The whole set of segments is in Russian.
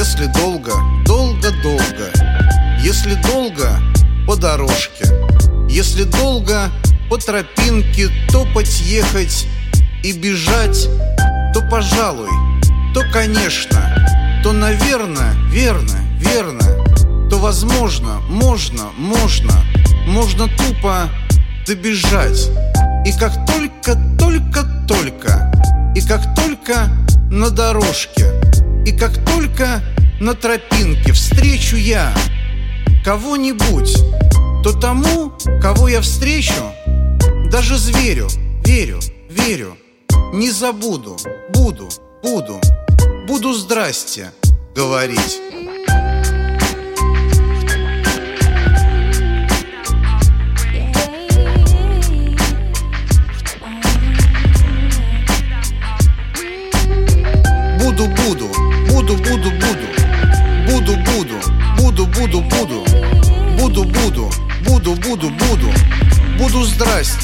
Если долго, долго-долго. Если долго по дорожке. Если долго по тропинке Топать, ехать и бежать. То пожалуй, то конечно То наверное, верно, верно. То возможно, можно, можно Можно тупо добежать. И как только, только, только И как только на дорожке И как только на тропинке встречу я кого-нибудь То тому, кого я встречу Даже зверю, верю, верю Не забуду, буду, буду Буду здрасте говорить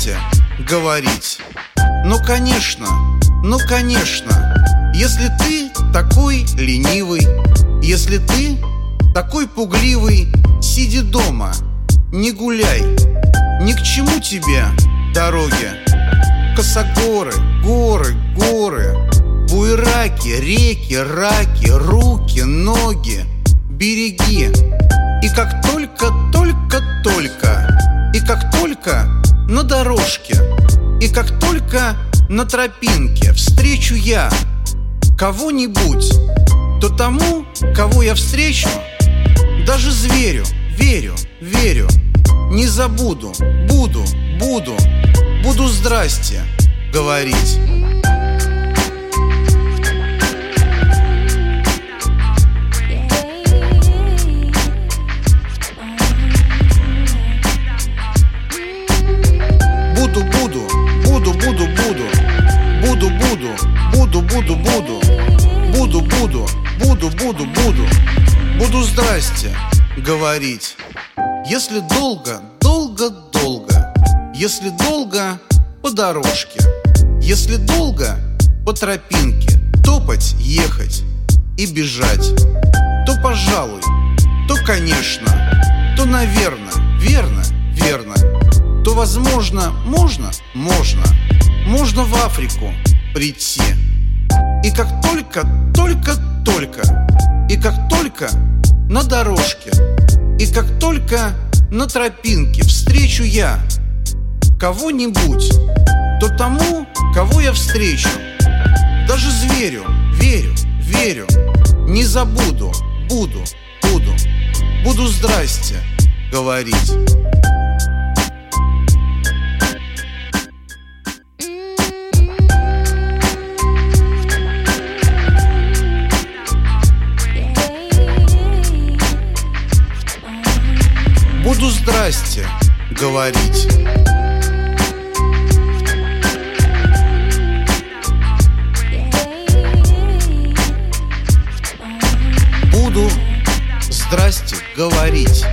здрасте говорить. Ну, конечно, ну, конечно Если ты такой ленивый Если ты такой пугливый Сиди дома, не гуляй. Ни к чему тебе дороги. Косогоры, горы, горы Буераки, реки, раки, руки, ноги Береги. И как только, только, только И как только на дорожке. И как только на тропинке Встречу я кого-нибудь То тому, кого я встречу Даже зверю, верю, верю Не забуду, буду, буду Буду здрасте говорить буду, буду, буду Буду, буду, буду, буду, буду Буду, буду, буду, буду, буду здрасте говорить. Если долго, долго, долго. Если долго по дорожке. Если долго по тропинке. Топать, ехать и бежать. То пожалуй, то конечно. То наверно, верно, верно То возможно, можно, можно Можно в Африку прийти. И как только, только, только И как только на дорожке И как только на тропинке Встречу я кого-нибудь То тому, кого я встречу Даже зверю, верю, верю Не забуду, буду, буду Буду здрасте говорить Буду здрасте говорить. Буду здрасте говорить